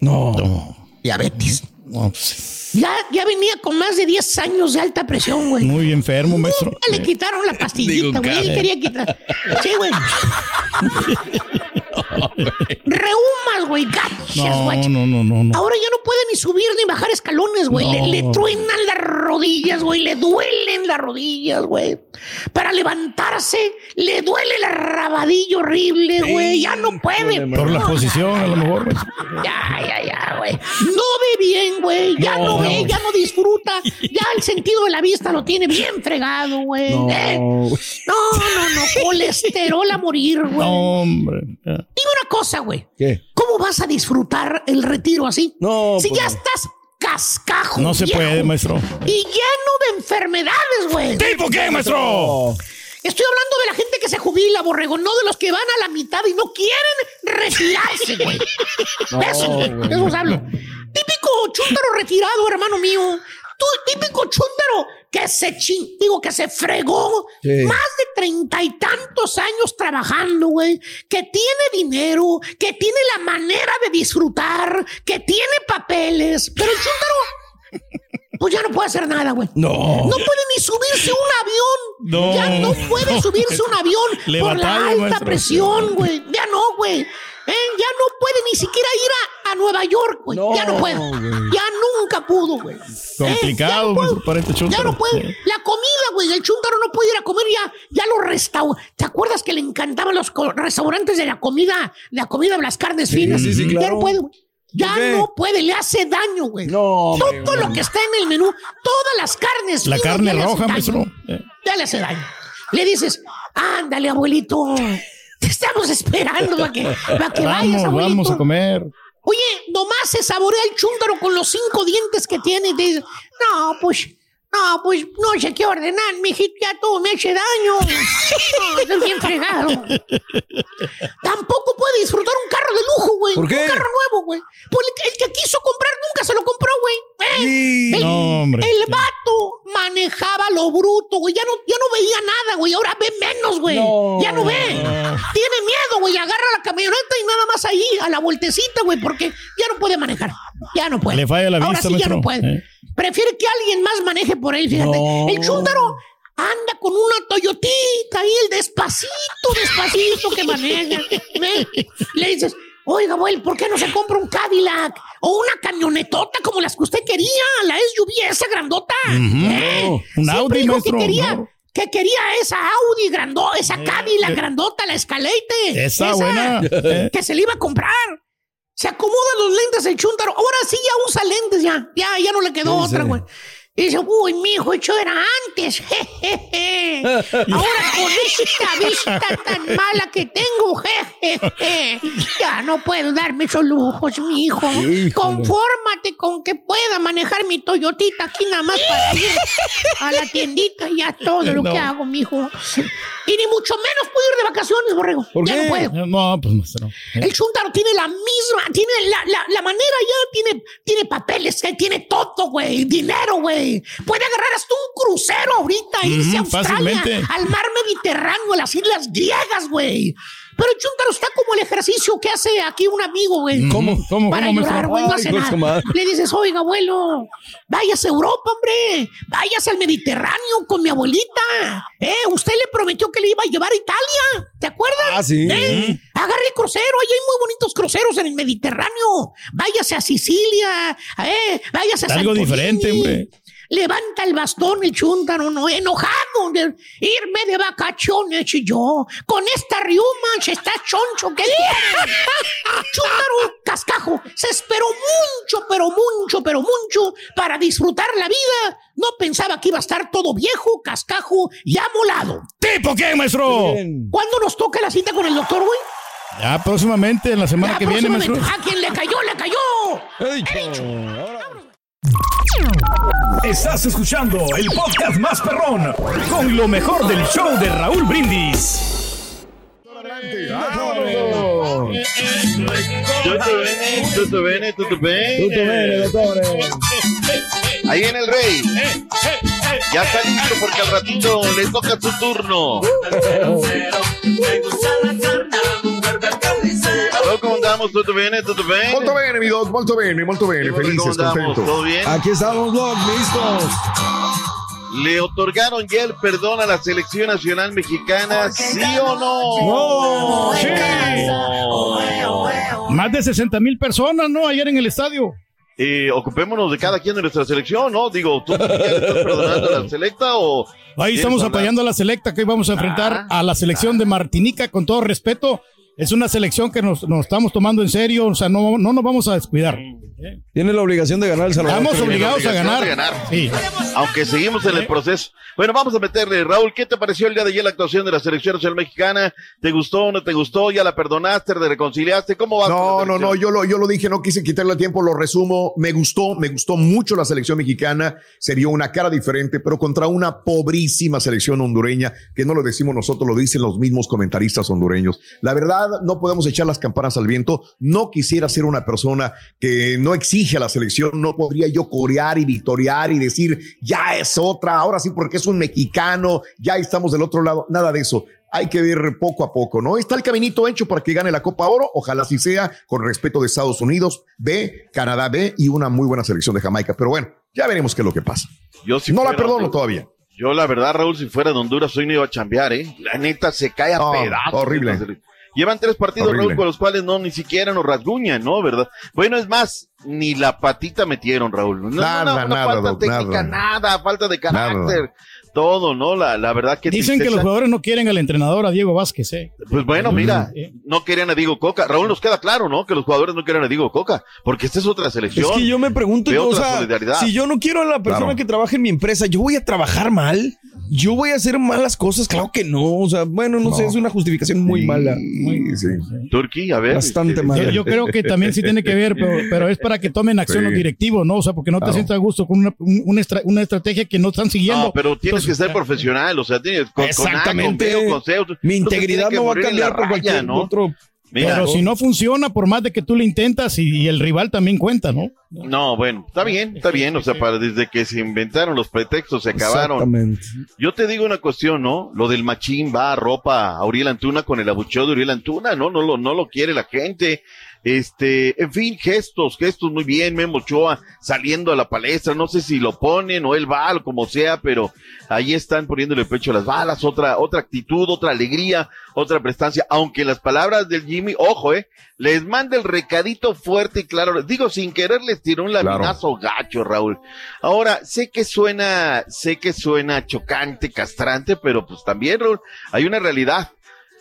No. Diabetes. No, pues, Ya, ya venía con más de 10 años de alta presión, güey. muy enfermo, maestro. Nunca le quitaron la pastillita, güey. Él quería quitar. Sí, güey. Reumas, güey. Gachas, No, güey. no, no, no, no. Ahora ya no puede ni subir ni bajar escalones, güey. No. Le, le truenan las rodillas, güey. Le duelen las rodillas, güey. Para levantarse, le duele el rabadillo horrible, güey. Ya no puede. Por la posición, a lo mejor. ya, ya, ya, güey. No ve bien, güey. Ya no, No. ve, ya no disfruta. Ya el sentido de la vista lo tiene bien fregado, güey. No. Eh, No, no, no. Colesterol a morir, güey. No, hombre. Ya. Dime una cosa, güey. ¿Qué? ¿Cómo vas a disfrutar el retiro así? No, Si pues ya no. estás cascajo. No se viejo, puede, maestro. Y lleno de enfermedades, güey. ¿Tipo qué, maestro? Estoy hablando de la gente que se jubila, borrego, no de los que van a la mitad y no quieren retirarse, güey. No, eso, eso os hablo. Típico chúntaro retirado, hermano mío. Tú, típico chúntaro que se chin, digo que se fregó Sí. más de treinta y tantos años trabajando, güey. Que tiene dinero, que tiene la manera de disfrutar, que tiene papeles. Pero el chúntaro, pues ya no puede hacer nada, güey. No. No puede ni subirse un avión. No. Ya no puede subirse un avión por la alta presión, güey. Ya no, güey. ¿Eh? Ya no puede ni siquiera ir a, a Nueva York, güey. No, ya no puede. güey. Ya nunca pudo, güey. Complicado, Eh, ya no puede. maestro, para este Ya no puede. La comida, güey. El chúntaro no puede ir a comer ya. Ya los restaurantes. ¿Te acuerdas que le encantaban los restaurantes de la comida, la comida de las carnes finas? sí, sí, Ya claro. no puede, güey. Ya no puede, le hace daño, güey. No, hombre, Todo lo que está en el menú, todas las carnes. La carne ya roja. Eh. Ya le hace daño. Le dices, ándale, abuelito. Te estamos esperando para que, para que vayas, Vamos, abuelito. vamos a comer. Oye, nomás se saborea el chúndaro con los cinco dientes que tiene y te dice, no, pues, no, pues no sé qué ordenar, mijito, ya todo me hace daño. No, estoy bien fregado. Tampoco puede disfrutar un carro de lujo, güey. ¿Por qué? Un carro nuevo, güey. Pues el, que quiso comprar nunca se lo compró, güey. Sí. El, No, hombre. el vato manejaba lo bruto, güey. Ya no, ya no veía nada, güey. Ahora ve menos, güey. No. Ya no ve. Tiene miedo, güey. Agarra la camioneta y nada más ahí, a la vueltecita, güey, porque ya no puede manejar. Ya no puede. Le falla la Ahora vista, sí ya no puede. Eh. Prefiere que alguien más maneje por él, fíjate. No. El chúndaro anda con una Toyotita ahí, el despacito, despacito que maneja. ¿Ve? Le dices, oiga, güey, ¿por qué no se compra un Cadillac? O una camionetota como las que usted quería, la SUV esa grandota. ¿Eh? Un Siempre Audi, dijo Que quería, no. que quería esa Audi grandota, esa Cadillac eh. grandota, la Escalate. Esa buena. Eh. Que se le iba a comprar. Se acomoda los lentes el chúntaro. Ahora sí ya usa lentes ya. Ya, ya no le quedó Sí, otra, güey. Y dice, uy, mi hijo, eso era antes. jejeje. Ahora con esta vista tan mala que tengo, jejeje, ya no puedo darme esos lujos, mi hijo. Híjole. Confórmate con que pueda manejar mi Toyotita aquí nada más para ir a la tiendita y ya todo lo No. que hago, mi hijo. Y ni mucho menos puedo ir de vacaciones, borrego. ya no puedo. No, pues maestro. El Chuntaro tiene la misma, tiene la, la, la manera ya, tiene, tiene papeles, eh, tiene todo, güey, dinero, güey. Puede agarrar hasta un crucero ahorita, e irse a Australia, fácilmente. al mar Mediterráneo, a las islas griegas, güey. Pero Chuntaro está como el ejercicio que hace aquí un amigo, güey. ¿Cómo? ¿Cómo? Para ¿Cómo, llorar, güey, no hace nada. Le dices, oiga, abuelo, váyase a Europa, hombre. Váyase al Mediterráneo con mi abuelita. Eh, usted le prometió que le iba a llevar a Italia. ¿Te acuerdas? Ah, sí. Eh, Agarre el crucero, ahí hay muy bonitos cruceros en el Mediterráneo. Váyase a Sicilia, eh, váyase a Algo Santorini. diferente, hombre. Levanta el bastón el chúntaro, no enojado de irme de vacaciones y yo. Con esta riuma se está choncho que tiene. Chúntaro cascajo se esperó mucho, pero mucho, pero mucho para disfrutar la vida. No pensaba que iba a estar todo viejo, cascajo y amolado. ¿Tipo qué, maestro? ¿Cuándo nos toca la cita con el doctor, güey? Ya próximamente, en la semana Ya, que viene, maestro. próximamente. ¿A quién le cayó? ¡Le cayó! Estás escuchando el podcast más perrón con lo mejor del show de Raúl Brindis. Tutto bene, tutto bene, tutto bene. Tutto bene, dottore. Ahí viene el rey. Ya está listo porque al ratito le toca su turno. Raúl, ¿Cómo andamos? ¿Tutto bene? ¿Tutto bene? Molto bene, mi Doc, molto bene, molto bene. Felices, contentos. ¿Todo bien? Aquí estamos, Doc, listos. ¿Le otorgaron ya el perdón a la selección nacional mexicana? ¿Sí o no? No, sí. Más de 60 mil personas, ¿no? Ayer en el estadio. Eh, ocupémonos de cada quien de nuestra selección, ¿no? Digo, ¿tú ya le estás perdonando a la selecta o...? Ahí estamos apoyando a la selecta que hoy vamos a enfrentar a la selección de Martinica con todo respeto. Es una selección que nos, nos estamos tomando en serio, o sea, no, no nos vamos a descuidar. Tiene la obligación de ganar el Salvador. Estamos obligados a ganar. ganar. Sí. Aunque seguimos en el proceso. Bueno, vamos a meterle. Raúl, ¿qué te pareció el día de ayer la actuación de la selección nacional mexicana? ¿Te gustó o no te gustó? ¿Ya la perdonaste? ¿Te reconciliaste? ¿Cómo va? No, no, no, yo lo, yo lo dije, no quise quitarle tiempo, lo resumo. Me gustó, me gustó mucho la selección mexicana. Se vio una cara diferente, pero contra una pobrísima selección hondureña, que no lo decimos nosotros, lo dicen los mismos comentaristas hondureños. La verdad, no podemos echar las campanas al viento. No quisiera ser una persona que no exige a la selección. No podría yo corear y victoriar y decir, ya es otra, ahora sí, porque es un mexicano, ya estamos del otro lado. Nada de eso hay que ver poco a poco, ¿no? Está el caminito hecho para que gane la Copa Oro, ojalá así sea, con respeto de Estados Unidos, B, Canadá B y una muy buena selección de Jamaica. Pero bueno, ya veremos qué es lo que pasa. Yo si no la perdono todavía. Yo, la verdad, Raúl, si fuera de Honduras, hoy no iba a chambear, ¿eh? La neta se cae a No, pedazos. horrible. Llevan tres partidos. Raúl, con los cuales no ni siquiera nos rasguñan, ¿no? ¿Verdad? Bueno, es más, ni la patita metieron, Raúl. No, Nada, no, no, una nada, falta Doc, técnica, nada. nada. falta de carácter, todo, ¿no? La, la verdad que Dicen que los jugadores no quieren al entrenador, a Diego Vázquez, ¿eh? Pues bueno, mira, no querían a Diego Coca. Raúl, nos queda claro, ¿no? Que los jugadores no quieren a Diego Coca, porque esta es otra selección. Es que yo me pregunto, yo, o sea, solidaridad. si yo no quiero a la persona Claro. que trabaja en mi empresa, ¿yo voy a trabajar mal? ¿Yo voy a hacer malas cosas? Claro que no. O sea, bueno, no, sé, es una justificación muy mala. Muy, Turquía, a ver. Bastante este, mala. Yo, yo creo que también sí tiene que ver, pero, pero es para que tomen acción Sí. los directivos, ¿no? O sea, porque no te Claro. sientas a gusto con una, un- una, estra- una estrategia que no están siguiendo. No, pero tienes que ser profesional, o sea, tienes con, Exactamente. Con, con Mi integridad no va a cambiar por raya, cualquier ¿no? otro. Mira, pero si no funciona, por más de que tú le intentas y, y el rival también cuenta, ¿no? No, bueno, está bien, está bien, o sea, para, desde que se inventaron los pretextos, se acabaron. Exactamente. Yo te digo una cuestión, ¿no? Lo del machín va a ropa a Uriel Antuna con el abucheo de Uriel Antuna, ¿no? No lo, no lo quiere la gente. Este, en fin, gestos, gestos muy bien, Memo Ochoa saliendo a la palestra, no sé si lo ponen o él va, o como sea, pero ahí están poniéndole pecho a las balas, otra, otra actitud, otra alegría, otra prestancia, aunque las palabras del Jimmy, ojo, eh, les manda el recadito fuerte y claro, digo, sin querer les tiró un laminazo gacho, Raúl. Ahora, sé que suena, sé que suena chocante, castrante, pero pues también, Raúl, hay una realidad.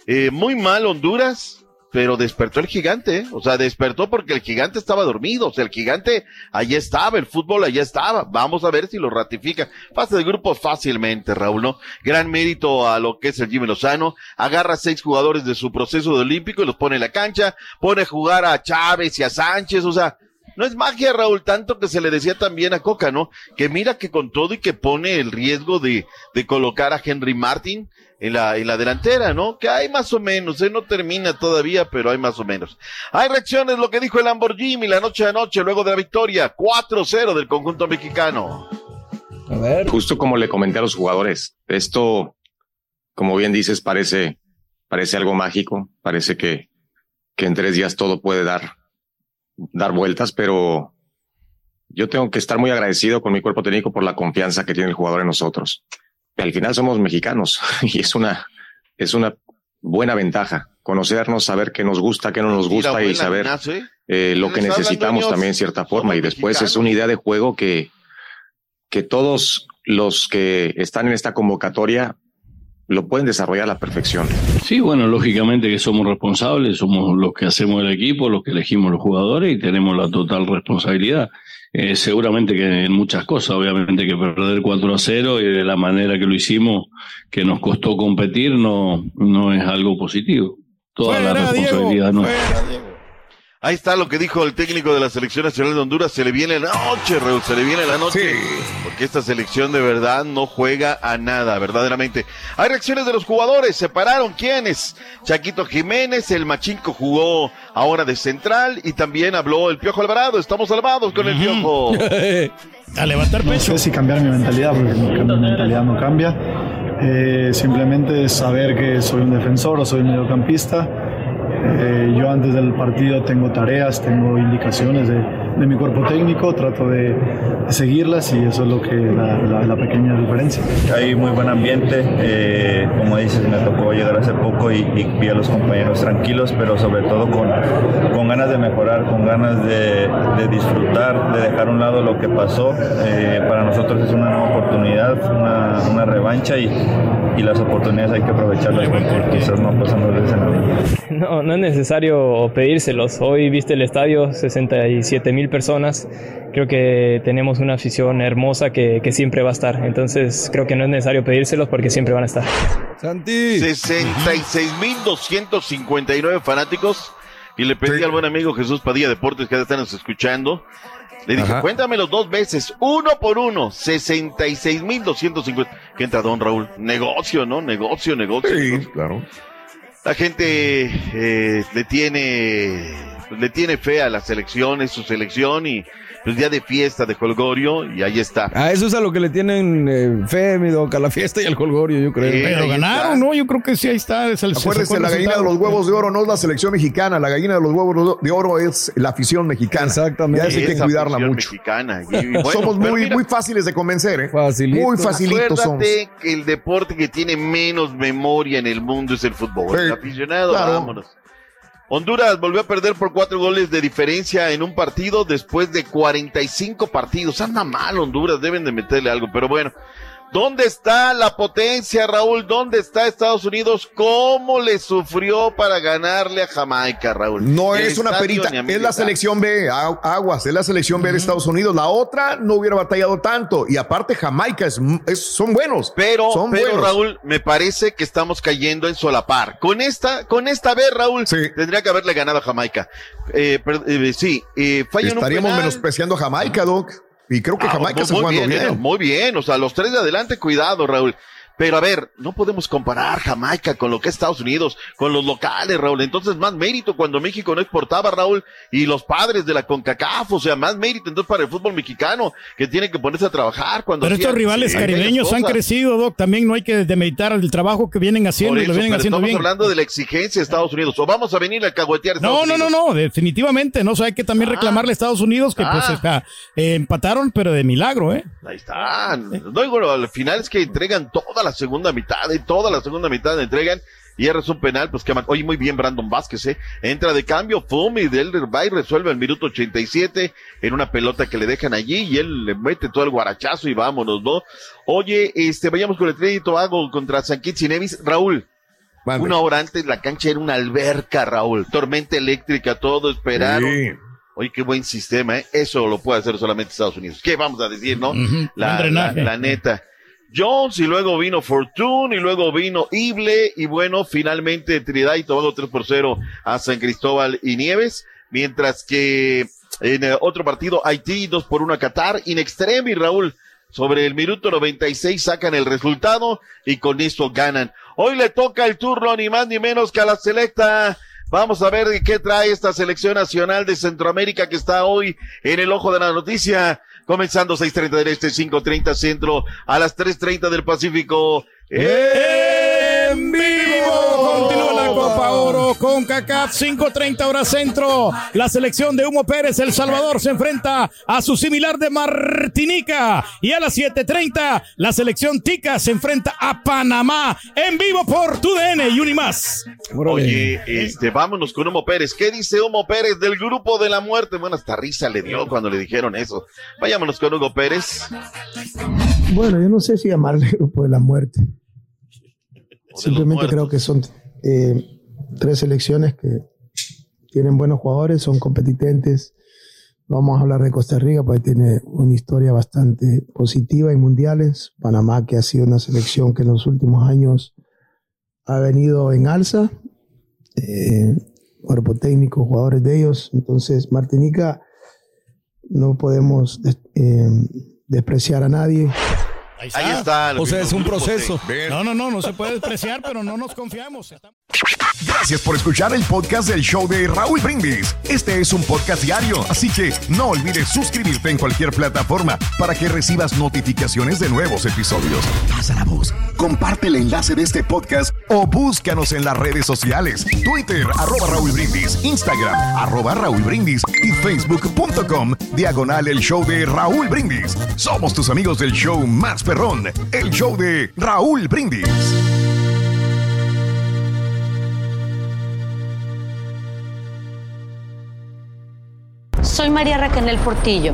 Eh, muy mal Honduras, pero despertó el gigante, o sea, despertó porque el gigante estaba dormido, o sea, el gigante allí estaba, el fútbol allá estaba, vamos a ver si lo ratifica. Fase de grupos fácilmente, Raúl, ¿no? Gran mérito a lo que es el Jimmy Lozano, agarra seis jugadores de su proceso de olímpico y los pone en la cancha, pone a jugar a Chávez y a Sánchez, o sea, no es magia, Raúl, tanto que se le decía también a Coca, ¿no? Que mira que con todo y que pone el riesgo de, de colocar a Henry Martin, en la, en la delantera, ¿no? Que hay más o menos, ¿eh? no termina todavía, pero hay más o menos. Hay reacciones, lo que dijo el Lamborghini la noche de anoche, luego de la victoria, 4-0 del conjunto mexicano. A ver. Justo como le comenté a los jugadores, esto, como bien dices, parece, parece algo mágico, parece que, que en tres días todo puede dar, dar vueltas, pero yo tengo que estar muy agradecido con mi cuerpo técnico por la confianza que tiene el jugador en nosotros. Al final somos mexicanos y es una, es una buena ventaja conocernos, saber qué nos gusta, qué no nos gusta y saber eh, lo que necesitamos también en cierta forma. Y después es una idea de juego que, que todos los que están en esta convocatoria lo pueden desarrollar a la perfección. Sí, bueno, lógicamente que somos responsables, somos los que hacemos el equipo, los que elegimos los jugadores y tenemos la total responsabilidad. Eh, seguramente que en muchas cosas, obviamente que perder 4 a 0 y de la manera que lo hicimos, que nos costó competir, no, no es algo positivo. Toda la responsabilidad no. Ahí está lo que dijo el técnico de la Selección Nacional de Honduras. Se le viene la noche, Raúl, se le viene la noche. Porque esta selección de verdad no juega a nada, verdaderamente. Hay reacciones de los jugadores. Se pararon. ¿Quiénes? Chaquito Jiménez, el Machinco jugó ahora de central y también habló el Piojo Alvarado. Estamos salvados con el Piojo. a levantar pecho. No sé si cambiar mi mentalidad, porque mi mentalidad no cambia. Eh, simplemente saber que soy un defensor o soy un mediocampista eh, yo antes del partido tengo tareas, tengo indicaciones de, mi cuerpo técnico, trato de, seguirlas y eso es lo que la, la, pequeña diferencia. Hay muy buen ambiente, eh, como dices, me tocó llegar hace poco y, vi a los compañeros tranquilos, pero sobre todo con, con ganas de mejorar, con ganas de, disfrutar, de dejar a un lado lo que pasó. Eh, para nosotros es una nueva oportunidad, una, revancha y, las oportunidades hay que aprovecharlas porque quizás no pasamos de ese No, no es necesario pedírselos. Hoy viste el estadio, 67 mil personas. Creo que tenemos una afición hermosa que, que, siempre va a estar. Entonces creo que no es necesario pedírselos porque siempre van a estar. Santi. 66.259 fanáticos. Y le pedí al buen amigo Jesús Padilla Deportes que ya están escuchando. Le dije, cuéntamelo dos veces, uno por uno, 66.250. ¿Qué entra, don Raúl? Negocio, ¿no? Negocio, negocio. Sí, claro. La gente eh, le tiene le tiene fe a la selección, es su selección y pues día de fiesta de Colgorio y ahí está. Ah, eso es a lo que le tienen eh, fe, mi doc, a la fiesta y al Colgorio, yo creo. Pero ganaron, ¿no? Yo creo que sí, ahí está. Acuérdense, la gallina de los huevos de oro no es la selección mexicana, la gallina de los huevos de oro es la afición mexicana. Exactamente. Ya hay que cuidarla mucho. Mexicana. somos muy, muy fáciles de convencer, ¿eh? Muy facilitos somos. que el deporte que tiene menos memoria en el mundo es el fútbol. el aficionado, vámonos. Honduras volvió a perder por cuatro goles de diferencia en un partido después de 45 partidos. Anda mal Honduras, deben de meterle algo, pero bueno. ¿Dónde está la potencia, Raúl? ¿Dónde está Estados Unidos? ¿Cómo le sufrió para ganarle a Jamaica, Raúl? No es una perita, es la selección B, aguas, es la selección B de Estados Unidos. La otra no hubiera batallado tanto. Y aparte, Jamaica es, son buenos. Pero, son pero Raúl, me parece que estamos cayendo en solapar. Con esta, con esta B, Raúl, tendría que haberle ganado a Jamaica. Eh, eh sí, eh, Estaríamos menospreciando a Jamaica, Doc. Y creo que ah, Jamaica se jugando bien, bien. Muy bien, o sea, los tres de adelante, cuidado, Raúl. Pero a ver, no podemos comparar Jamaica con lo que es Estados Unidos, con los locales, Raúl. Entonces, más mérito cuando México no exportaba, Raúl, y los padres de la CONCACAF, o sea, más mérito entonces para el fútbol mexicano, que tiene que ponerse a trabajar cuando. Pero estos rivales caribeños han crecido, Doc. También no hay que demeritar el trabajo que vienen haciendo y lo vienen haciendo estamos hablando de la exigencia de Estados Unidos. O vamos a venir a caguetear a Estados no, No, no, no, definitivamente. No, o sea, hay que también ah. reclamarle a Estados Unidos que pues ah. está, eh, empataron, pero de milagro, ¿eh? Ahí están. No, bueno, al final es que entregan toda la segunda mitad de toda la segunda mitad de entregan y es un penal, pues que oye muy bien Brandon Vázquez, ¿eh? Entra de cambio, Fumi del va y resuelve el minuto 87 en una pelota que le dejan allí y él le mete todo el guarachazo y vámonos, ¿no? Oye, este, vayamos con el crédito hago contra San Kitts y Nevis. Raúl, Una hora antes la cancha era una alberca, Raúl. Tormenta eléctrica, todo esperaron. Sí. Oye, qué buen sistema, ¿eh? Eso lo puede hacer solamente Estados Unidos. ¿Qué vamos a decir, no? La, la, la neta. Jones y luego vino Fortune y luego vino Ible y bueno, finalmente Trinidad y Tobago 3 por 0 a San Cristóbal y Nieves, mientras que en eh, otro partido Haití 2 por 1 a Qatar, in extremis Raúl, sobre el minuto 96 sacan el resultado y con eso ganan. Hoy le toca el turno ni más ni menos que a la selecta. Vamos a ver qué trae esta selección nacional de Centroamérica que está hoy en el ojo de la noticia. Comenzando 6.30 del Este, 5.30 Centro, a las 3.30 del Pacífico. En vivo continúa la Copa Oro con CACAF 5:30 hora centro. La selección de Humo Pérez El Salvador se enfrenta a su similar de Martinica y a las 7:30 la selección Tica se enfrenta a Panamá en vivo por TUDN y Unimás. Oye, este, vámonos con Humo Pérez. ¿Qué dice Humo Pérez del grupo de la muerte? Bueno, hasta risa le dio cuando le dijeron eso. Vayámonos con Hugo Pérez. Bueno, yo no sé si llamarle grupo de la muerte. Simplemente creo que son eh, tres selecciones que tienen buenos jugadores, son competentes. Vamos a hablar de Costa Rica, porque tiene una historia bastante positiva en mundiales. Panamá, que ha sido una selección que en los últimos años ha venido en alza. Eh, cuerpo técnico, jugadores de ellos. Entonces, Martinica, no podemos eh, despreciar a nadie. Ahí está. O sea, es un proceso. No, no, no, no se puede despreciar, pero no nos confiamos. Gracias por escuchar el podcast del show de Raúl Brindis. Este es un podcast diario, así que no olvides suscribirte en cualquier plataforma para que recibas notificaciones de nuevos episodios. Pasa la voz, comparte el enlace de este podcast o búscanos en las redes sociales. Twitter, arroba Raúl Brindis, Instagram, arroba Raúl Brindis y facebook.com, diagonal el show de Raúl Brindis. Somos tus amigos del show más perrón, el show de Raúl Brindis. Soy María Raquel Portillo.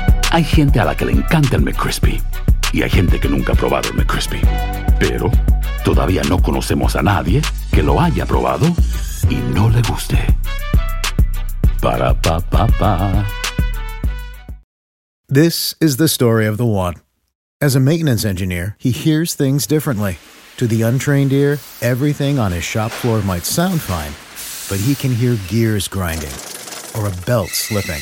Hay gente a la que le encanta el McCrispy y hay gente que nunca ha probado el McCrispy. Pero todavía no conocemos a nadie que lo haya probado y no le guste. Para pa pa pa. This is the story of the one. As a maintenance engineer, he hears things differently. To the untrained ear, everything on his shop floor might sound fine, but he can hear gears grinding or a belt slipping.